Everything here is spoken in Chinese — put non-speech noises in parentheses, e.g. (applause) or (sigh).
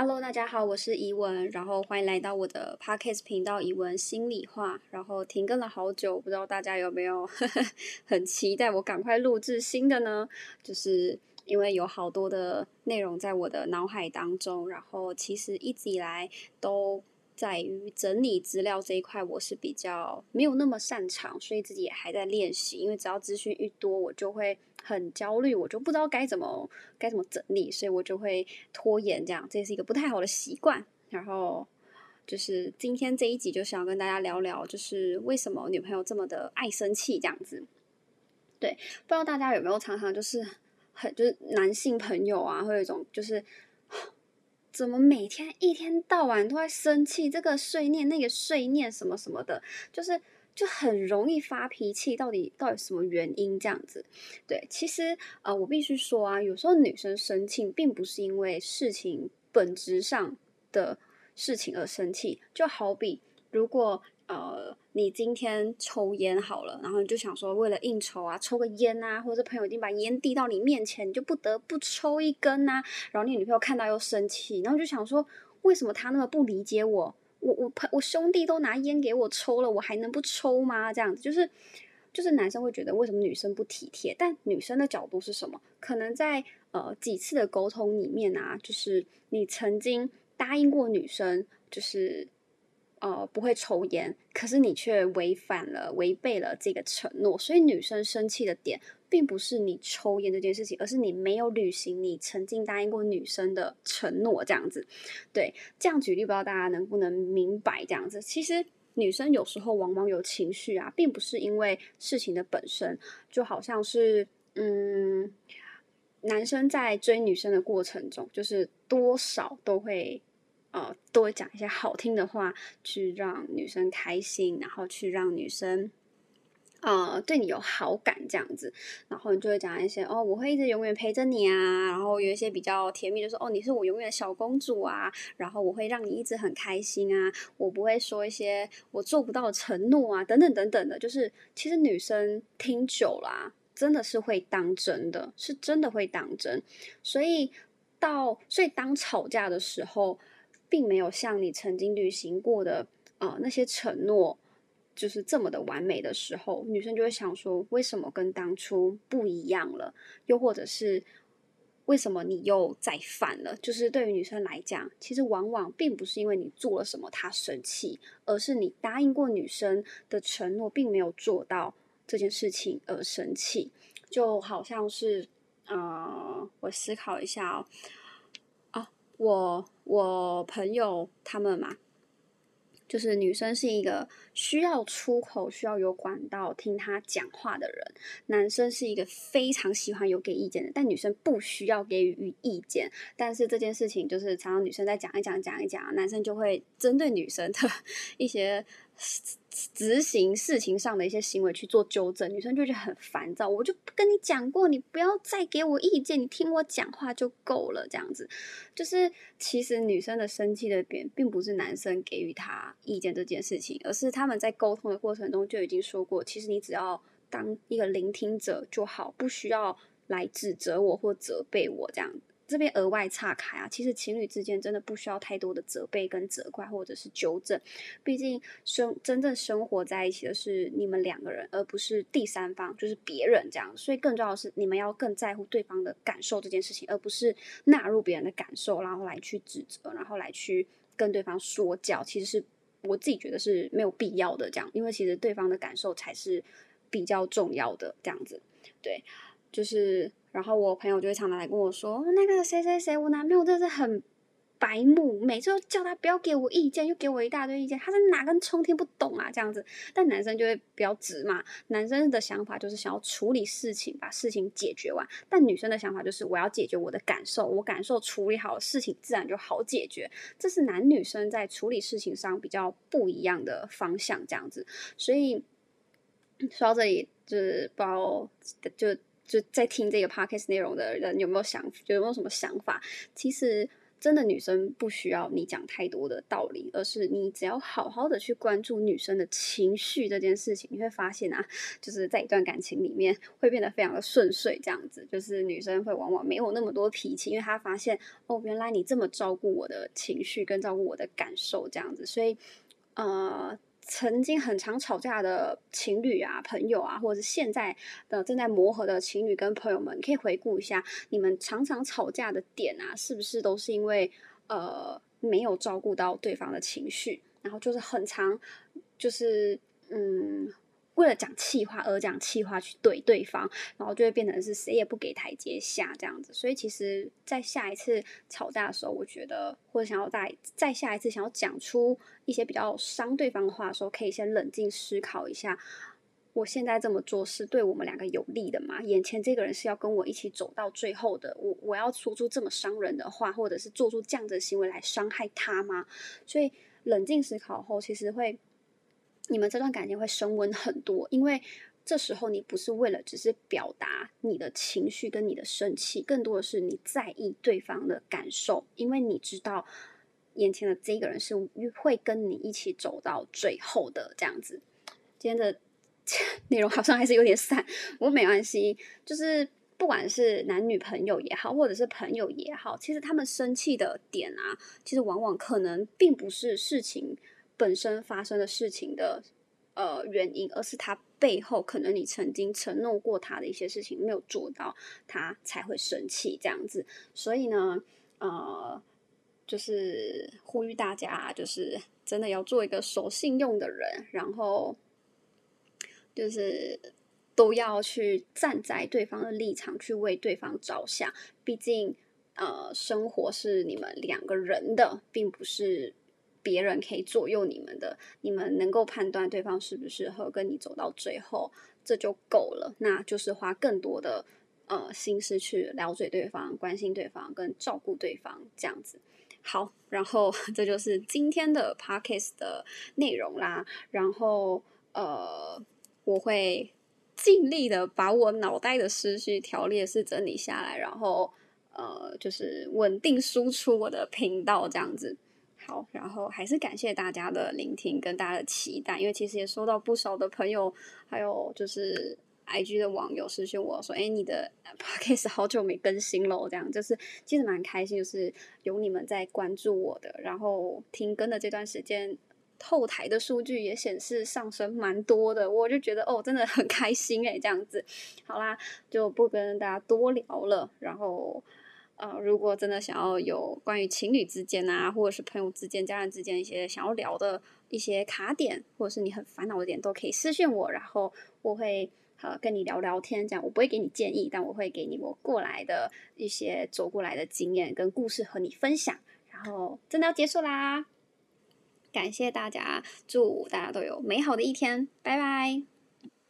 Hello，大家好，我是怡文，然后欢迎来到我的 Podcast 频道怡文心里话。然后停更了好久，不知道大家有没有 (laughs) 很期待我赶快录制新的呢？就是因为有好多的内容在我的脑海当中，然后其实一直以来都。在于整理资料这一块，我是比较没有那么擅长，所以自己也还在练习。因为只要资讯一多，我就会很焦虑，我就不知道该怎么该怎么整理，所以我就会拖延，这样这是一个不太好的习惯。然后就是今天这一集，就想要跟大家聊聊，就是为什么女朋友这么的爱生气这样子。对，不知道大家有没有常常就是很就是男性朋友啊，会有一种就是。怎么每天一天到晚都在生气？这个碎念，那个碎念，什么什么的，就是就很容易发脾气。到底到底什么原因这样子？对，其实啊，我必须说啊，有时候女生生气，并不是因为事情本质上的事情而生气。就好比如果。呃，你今天抽烟好了，然后你就想说，为了应酬啊，抽个烟啊，或者朋友已经把烟递到你面前，你就不得不抽一根呐。然后你女朋友看到又生气，然后就想说，为什么他那么不理解我？我我朋我兄弟都拿烟给我抽了，我还能不抽吗？这样子就是就是男生会觉得为什么女生不体贴？但女生的角度是什么？可能在呃几次的沟通里面啊，就是你曾经答应过女生，就是。呃，不会抽烟，可是你却违反了、违背了这个承诺，所以女生生气的点，并不是你抽烟这件事情，而是你没有履行你曾经答应过女生的承诺。这样子，对，这样举例，不知道大家能不能明白？这样子，其实女生有时候往往有情绪啊，并不是因为事情的本身，就好像是，嗯，男生在追女生的过程中，就是多少都会。呃，都会讲一些好听的话，去让女生开心，然后去让女生，呃，对你有好感这样子。然后你就会讲一些哦，我会一直永远陪着你啊。然后有一些比较甜蜜，就说哦，你是我永远的小公主啊。然后我会让你一直很开心啊。我不会说一些我做不到的承诺啊，等等等等的。就是其实女生听久了，真的是会当真的，是真的会当真。所以到所以当吵架的时候。并没有像你曾经履行过的呃那些承诺，就是这么的完美的时候，女生就会想说，为什么跟当初不一样了？又或者是为什么你又再犯了？就是对于女生来讲，其实往往并不是因为你做了什么她生气，而是你答应过女生的承诺并没有做到这件事情而生气。就好像是，呃，我思考一下哦。我我朋友他们嘛，就是女生是一个需要出口、需要有管道听他讲话的人，男生是一个非常喜欢有给意见的，但女生不需要给予意见。但是这件事情就是常常女生在讲一讲、讲一讲，男生就会针对女生的 (laughs) 一些。执行事情上的一些行为去做纠正，女生就觉得很烦躁。我就跟你讲过，你不要再给我意见，你听我讲话就够了。这样子，就是其实女生的生气的点，并不是男生给予她意见这件事情，而是他们在沟通的过程中就已经说过，其实你只要当一个聆听者就好，不需要来指责我或责备我这样子。这边额外岔开啊，其实情侣之间真的不需要太多的责备跟责怪或者是纠正，毕竟生真正生活在一起的是你们两个人，而不是第三方，就是别人这样。所以更重要的是，你们要更在乎对方的感受这件事情，而不是纳入别人的感受，然后来去指责，然后来去跟对方说教。其实是我自己觉得是没有必要的这样，因为其实对方的感受才是比较重要的这样子，对。就是，然后我朋友就会常常来跟我说，那个谁谁谁，我男朋友真的是很白目，每次都叫他不要给我意见，又给我一大堆意见，他是哪根葱听不懂啊？这样子，但男生就会比较直嘛，男生的想法就是想要处理事情，把事情解决完，但女生的想法就是我要解决我的感受，我感受处理好，事情自然就好解决。这是男女生在处理事情上比较不一样的方向，这样子。所以说到这里，就是不知道就。就在听这个 podcast 内容的人有没有想，有没有什么想法？其实真的女生不需要你讲太多的道理，而是你只要好好的去关注女生的情绪这件事情，你会发现啊，就是在一段感情里面会变得非常的顺遂，这样子，就是女生会往往没有那么多脾气，因为她发现哦，原来你这么照顾我的情绪跟照顾我的感受，这样子，所以呃。曾经很常吵架的情侣啊、朋友啊，或者是现在的正在磨合的情侣跟朋友们，可以回顾一下，你们常常吵架的点啊，是不是都是因为呃没有照顾到对方的情绪，然后就是很常就是嗯。为了讲气话而讲气话去怼对方，然后就会变成是谁也不给台阶下这样子。所以其实，在下一次吵架的时候，我觉得或者想要再再下一次想要讲出一些比较伤对方的话的时候，可以先冷静思考一下，我现在这么做是对我们两个有利的吗？眼前这个人是要跟我一起走到最后的，我我要说出这么伤人的话，或者是做出这样的行为来伤害他吗？所以冷静思考后，其实会。你们这段感情会升温很多，因为这时候你不是为了只是表达你的情绪跟你的生气，更多的是你在意对方的感受，因为你知道眼前的这个人是会跟你一起走到最后的这样子。今天的 (laughs) 内容好像还是有点散，不过没关系，就是不管是男女朋友也好，或者是朋友也好，其实他们生气的点啊，其实往往可能并不是事情。本身发生的事情的呃原因，而是他背后可能你曾经承诺过他的一些事情没有做到，他才会生气这样子。所以呢，呃，就是呼吁大家，就是真的要做一个守信用的人，然后就是都要去站在对方的立场去为对方着想。毕竟，呃，生活是你们两个人的，并不是。别人可以左右你们的，你们能够判断对方适不适合跟你走到最后，这就够了。那就是花更多的呃心思去了解对方、关心对方、跟照顾对方这样子。好，然后 (laughs) 这就是今天的 podcast 的内容啦。然后呃，我会尽力的把我脑袋的思绪条列式整理下来，然后呃，就是稳定输出我的频道这样子。好，然后还是感谢大家的聆听跟大家的期待，因为其实也收到不少的朋友，还有就是 IG 的网友私信我说：“哎，你的 Podcast 好久没更新了。”这样就是其实蛮开心，就是有你们在关注我的，然后停更的这段时间，后台的数据也显示上升蛮多的，我就觉得哦，真的很开心哎，这样子。好啦，就不跟大家多聊了，然后。呃，如果真的想要有关于情侣之间啊，或者是朋友之间、家人之间一些想要聊的一些卡点，或者是你很烦恼的点，都可以私信我，然后我会呃跟你聊聊天。这样我不会给你建议，但我会给你我过来的一些走过来的经验跟故事和你分享。然后真的要结束啦，感谢大家，祝大家都有美好的一天，拜拜。